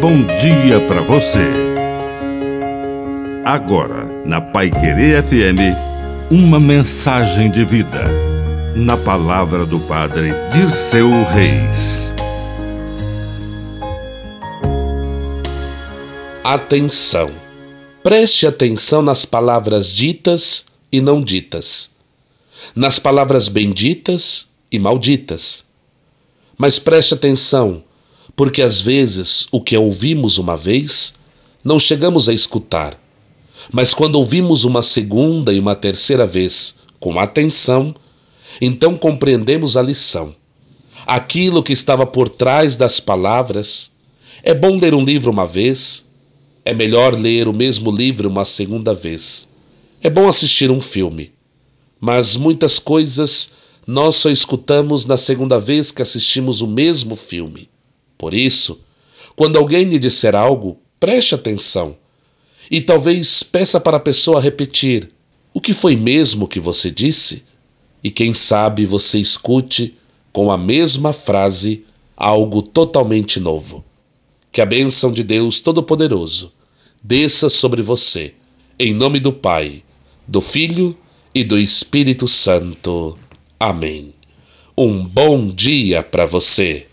bom dia para você. Agora, na Pai Querer FM, uma mensagem de vida. Na palavra do Padre Dirceu Reis. Atenção! Preste atenção nas palavras ditas e não ditas, nas palavras benditas e malditas. Mas preste atenção porque às vezes o que ouvimos uma vez não chegamos a escutar, mas quando ouvimos uma segunda e uma terceira vez com atenção, então compreendemos a lição. Aquilo que estava por trás das palavras. É bom ler um livro uma vez, é melhor ler o mesmo livro uma segunda vez. É bom assistir um filme, mas muitas coisas nós só escutamos na segunda vez que assistimos o mesmo filme. Por isso, quando alguém lhe disser algo, preste atenção e talvez peça para a pessoa repetir o que foi mesmo que você disse, e quem sabe você escute com a mesma frase algo totalmente novo. Que a bênção de Deus Todo-Poderoso desça sobre você, em nome do Pai, do Filho e do Espírito Santo. Amém. Um bom dia para você.